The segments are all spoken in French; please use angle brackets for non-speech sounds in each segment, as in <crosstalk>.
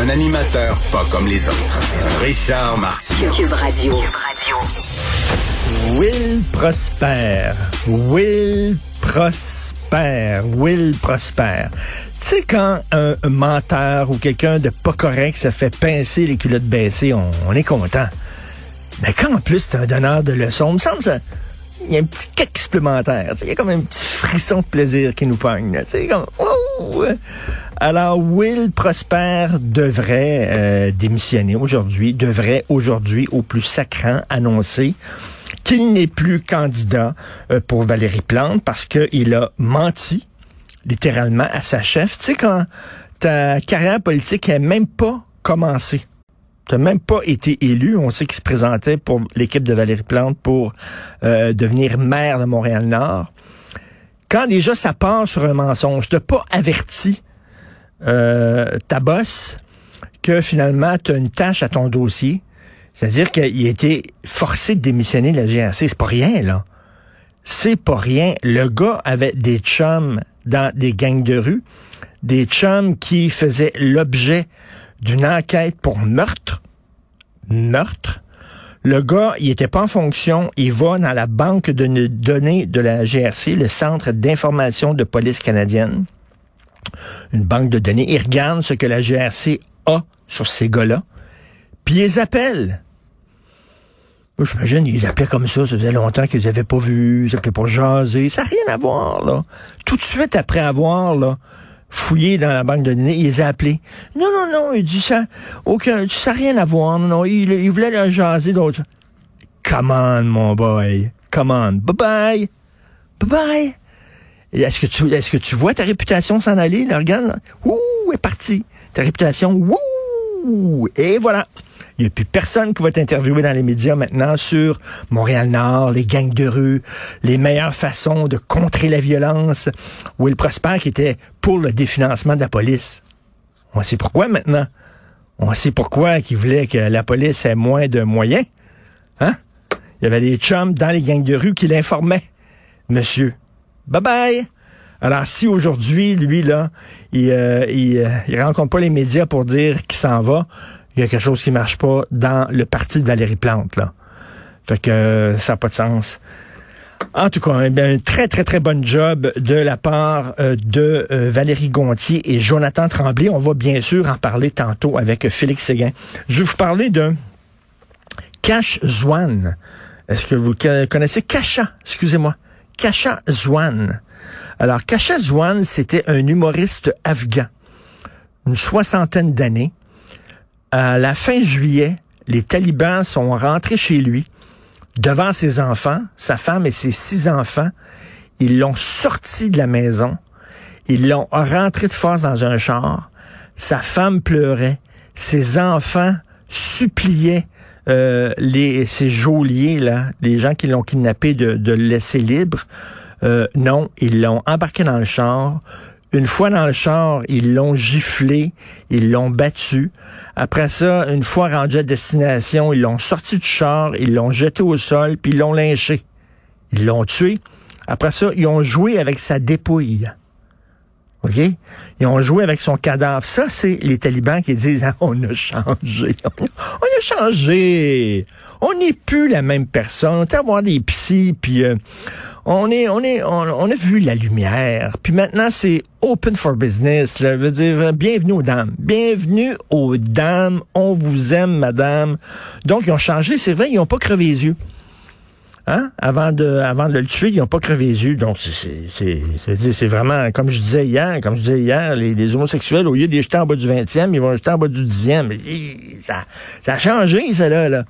Un animateur pas comme les autres. Richard Martineau. Cube Radio. Will Prosper. Will Prosper. Will Prosper. Tu sais, quand un, un menteur ou quelqu'un de pas correct se fait pincer les culottes baissées, on, on est content. Mais quand en plus c'est un donneur de leçons, il me semble ça. Il y a un petit kick supplémentaire. tu sais, Il y a comme un petit frisson de plaisir qui nous pogne. là, sais, comme, oh! Alors, Will Prosper devrait euh, démissionner aujourd'hui, devrait aujourd'hui, au plus sacrant, annoncer qu'il n'est plus candidat euh, pour Valérie Plante parce qu'il a menti littéralement à sa chef. Tu sais, quand ta carrière politique n'a même pas commencé. Tu même pas été élu. On sait qu'il se présentait pour l'équipe de Valérie Plante pour euh, devenir maire de Montréal-Nord. Quand déjà ça part sur un mensonge, t'as pas averti ta boss que finalement tu as une tâche à ton dossier. C'est-à-dire qu'il a été forcé de démissionner de la GRC. C'est pas rien, là. C'est pas rien. Le gars avait des chums dans des gangs de rue, des chums qui faisaient l'objet d'une enquête pour meurtre. Meurtre. Le gars, il était pas en fonction. Il va dans la banque de données de la GRC, le Centre d'information de police canadienne. Une banque de données. Il regarde ce que la GRC a sur ces gars-là. Puis ils appellent. Moi, j'imagine, ils appelaient comme ça, ça faisait longtemps qu'ils n'avaient pas vu, ils appelaient pour jaser. Ça n'a rien à voir, là. Tout de suite après avoir, là, fouillé dans la banque de données, ils les. Non, non, non, il dit ça, aucun, ça n'a rien à voir, non, non, il, il voulait leur jaser d'autres. Come on, mon boy. Come on. Bye-bye. Bye-bye. Est-ce que tu, est-ce que tu vois ta réputation s'en aller, là? Regarde. Ouh, est partie. Ta réputation, ouh, et voilà. Il n'y a plus personne qui va t'interviewer dans les médias maintenant sur Montréal-Nord, les gangs de rue, les meilleures façons de contrer la violence. Will Prosper qui était pour le définancement de la police. On sait pourquoi maintenant. On sait pourquoi qu'il voulait que la police ait moins de moyens. Hein? Il y avait des chums dans les gangs de rue qui l'informaient. Monsieur, bye bye! Alors, si aujourd'hui, lui, là, il, euh, il, euh, il rencontre pas les médias pour dire qu'il s'en va, il y a quelque chose qui marche pas dans le parti de Valérie Plante, là. Fait que euh, ça n'a pas de sens. En tout cas, un, un, très, très, très bon job de la part euh, de Valérie Gontier et Jonathan Tremblay. On va bien sûr en parler tantôt avec Félix Séguin. Je vais vous parler de Cash Zwan. Est-ce que vous connaissez Kasha? Excusez-moi. Kasha Zwan. Alors, Kasha Zwan, c'était un humoriste afghan, une soixantaine d'années. À la fin juillet, les talibans sont rentrés chez lui, devant ses enfants, sa femme et ses six enfants. Ils l'ont sorti de la maison. Ils l'ont rentré de force dans un char. Sa femme pleurait. Ses enfants suppliaient euh, les, ces geôliers, là, les gens qui l'ont kidnappé, de, de le laisser libre. Euh, non, ils l'ont embarqué dans le char. Une fois dans le char, ils l'ont giflé, ils l'ont battu. Après ça, une fois rendu à destination, ils l'ont sorti du char, ils l'ont jeté au sol, puis ils l'ont lynché. Ils l'ont tué. Après ça, ils ont joué avec sa dépouille. OK? Ils ont joué avec son cadavre. Ça, c'est les talibans qui disent ah, <laughs> on a changé. On a changé. On n'est plus la même personne. On avoir des psys, puis euh, on est, on est, on, a vu la lumière. Puis maintenant, c'est open for business. Là. Je dire, bienvenue aux dames. Bienvenue aux dames. On vous aime, madame. Donc, ils ont changé. C'est vrai, ils n'ont pas crevé les yeux. Hein? Avant de, avant de le tuer, ils n'ont pas crevé les yeux. Donc, c'est vraiment, comme je disais hier, comme je disais hier, les, les homosexuels, au lieu de les jeter en bas du 20e, ils vont les jeter en bas du 10e. Ça, ça a changé, ça là. là.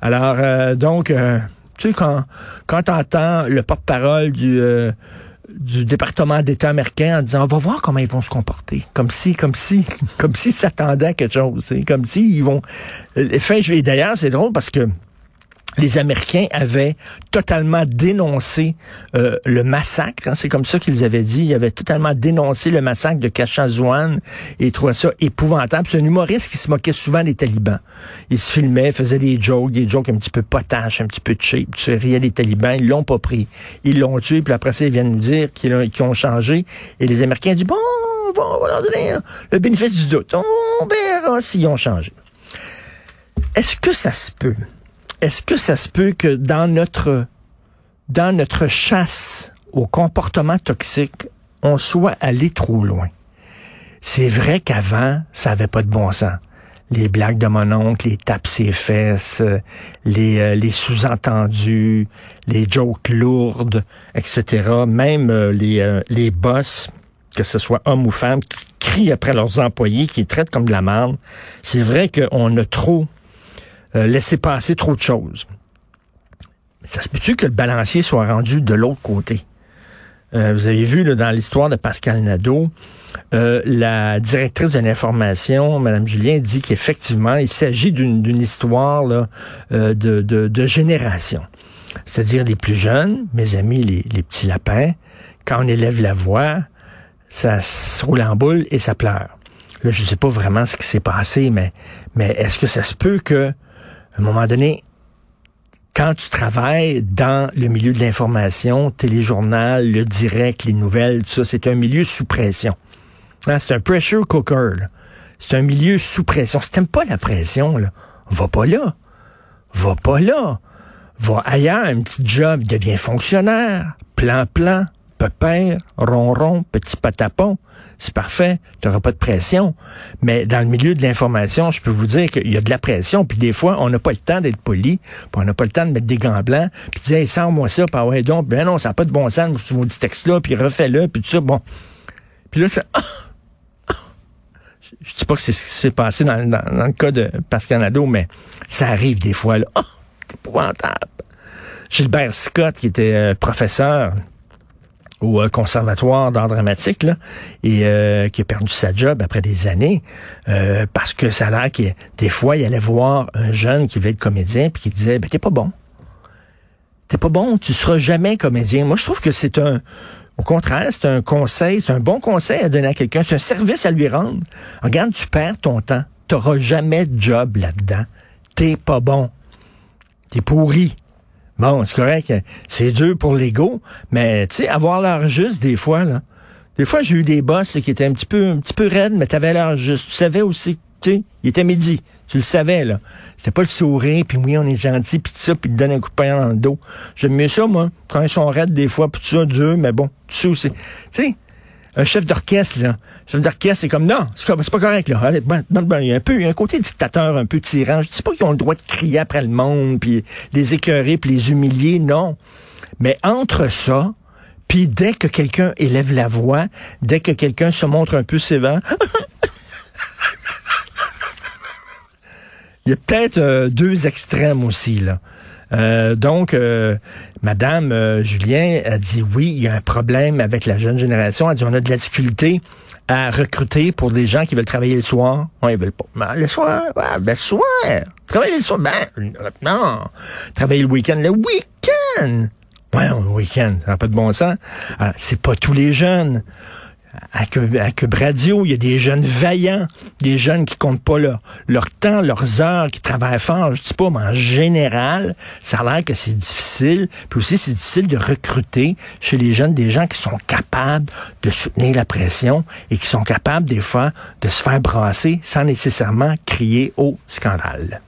Alors, euh, donc, euh, tu sais, quand, quand t'entends le porte-parole du, euh, du département d'État américain en disant on va voir comment ils vont se comporter, comme si, comme si, <laughs> comme si s'attendaient à quelque chose, comme si ils vont. Euh, fin juillet. D'ailleurs, c'est drôle parce que les Américains avaient totalement dénoncé euh, le massacre. Hein, c'est comme ça qu'ils avaient dit. Ils avaient totalement dénoncé le massacre de Kachazouane et ils trouvaient ça épouvantable. C'est un humoriste qui se moquait souvent des talibans. Il se filmait, faisait des jokes, des jokes un petit peu potaches, un petit peu cheap. Tu riais des talibans, ils l'ont pas pris. Ils l'ont tué, puis après ça, ils viennent nous dire qu'ils ont, changé. Et les Américains disent, bon, on va leur donner le bénéfice du doute. On verra s'ils ont changé. Est-ce que ça se peut? Est-ce que ça se peut que dans notre, dans notre chasse au comportement toxique, on soit allé trop loin? C'est vrai qu'avant, ça avait pas de bon sens. Les blagues de mon oncle, les tapes ses fesses, les, euh, les sous-entendus, les jokes lourdes, etc. Même euh, les, euh, les boss, que ce soit hommes ou femmes, qui crient après leurs employés, qui traitent comme de la merde. C'est vrai qu'on a trop euh, laisser passer trop de choses. Ça se peut-tu que le balancier soit rendu de l'autre côté? Euh, vous avez vu dans l'histoire de Pascal Nadeau, euh, la directrice de l'information, Mme Julien, dit qu'effectivement, il s'agit d'une histoire de, de, génération. C'est-à-dire les plus jeunes, mes amis, les, petits lapins, quand on élève la voix, ça se roule en boule et ça pleure. Là, je ne sais pas vraiment ce qui s'est passé, mais, mais est-ce que ça se peut que à un moment donné, quand tu travailles dans le milieu de l'information, téléjournal, le direct, les nouvelles, tout ça, c'est un milieu sous pression. Hein, c'est un pressure cooker. C'est un milieu sous pression. Si t'aimes pas la pression, là, va pas là. Va pas là. Va ailleurs, un petit job, deviens fonctionnaire. Plan, plan pépère, ronron, petit patapon, c'est parfait, tu n'auras pas de pression. Mais dans le milieu de l'information, je peux vous dire qu'il y a de la pression, puis des fois, on n'a pas le temps d'être poli, puis on n'a pas le temps de mettre des gants blancs, puis dire, hey, sors-moi ça, puis ouais, donc, ben non, ça n'a pas de bon sens, ce maudit texte-là, puis refais-le, puis tout ça, bon. Puis là, c'est... <coughs> Je dis pas que c'est ce qui s'est passé dans, le cas de Pascal Nadeau, mais ça arrive des fois, là. <coughs> Oh, épouvantable. Gilbert Scott, qui était euh, professeur au euh, conservatoire d'art dramatique là, et euh, qui a perdu sa job après des années euh, parce que ça a l'air que des fois il allait voir un jeune qui voulait être comédien puis qui disait ben t'es pas bon. T'es pas bon tu seras jamais comédien. Moi je trouve que c'est un au contraire c'est un conseil c'est un bon conseil à donner à quelqu'un. C'est un service à lui rendre. Regarde tu perds ton temps. T'auras jamais de job là-dedans. T'es pas bon. T'es pourri Bon, c'est correct. C'est dur pour l'ego, mais tu sais, avoir l'air juste des fois, là. Des fois, j'ai eu des boss qui étaient un petit peu, un petit peu raides, mais t'avais l'air juste. Tu savais aussi, tu sais, il était midi. Tu le savais, là. C'était pas le sourire, puis oui, on est gentil, puis ça, puis te donne un coup de poing dans le dos. J'aime mieux ça, moi. Quand ils sont raides, des fois, puis tout ça, dur, mais bon, tu sais aussi. Tu sais, un chef d'orchestre, là. Un chef d'orchestre, c'est comme, non, c'est pas correct, là. Ben, ben, ben, il y a un peu, il y a un côté dictateur, un peu tyran. Je dis pas qu'ils ont le droit de crier après le monde, puis les écœurer, puis les humilier, non. Mais entre ça, puis dès que quelqu'un élève la voix, dès que quelqu'un se montre un peu sévère, <laughs> il y a peut-être euh, deux extrêmes aussi, là. Euh, donc, euh, Madame euh, Julien a dit oui, il y a un problème avec la jeune génération. Elle dit on a de la difficulté à recruter pour des gens qui veulent travailler le soir. Ouais, ils veulent pas. Ben, le soir, ben, le soir. Travailler le soir, ben non. Travailler le week-end, le week-end. Ouais, le week-end, ça n'a pas de bon sens. C'est pas tous les jeunes à Cube, Radio, il y a des jeunes vaillants, des jeunes qui comptent pas leur, leur temps, leurs heures, qui travaillent fort. Je dis pas, mais en général, ça a l'air que c'est difficile. Puis aussi, c'est difficile de recruter chez les jeunes des gens qui sont capables de soutenir la pression et qui sont capables, des fois, de se faire brasser sans nécessairement crier au scandale.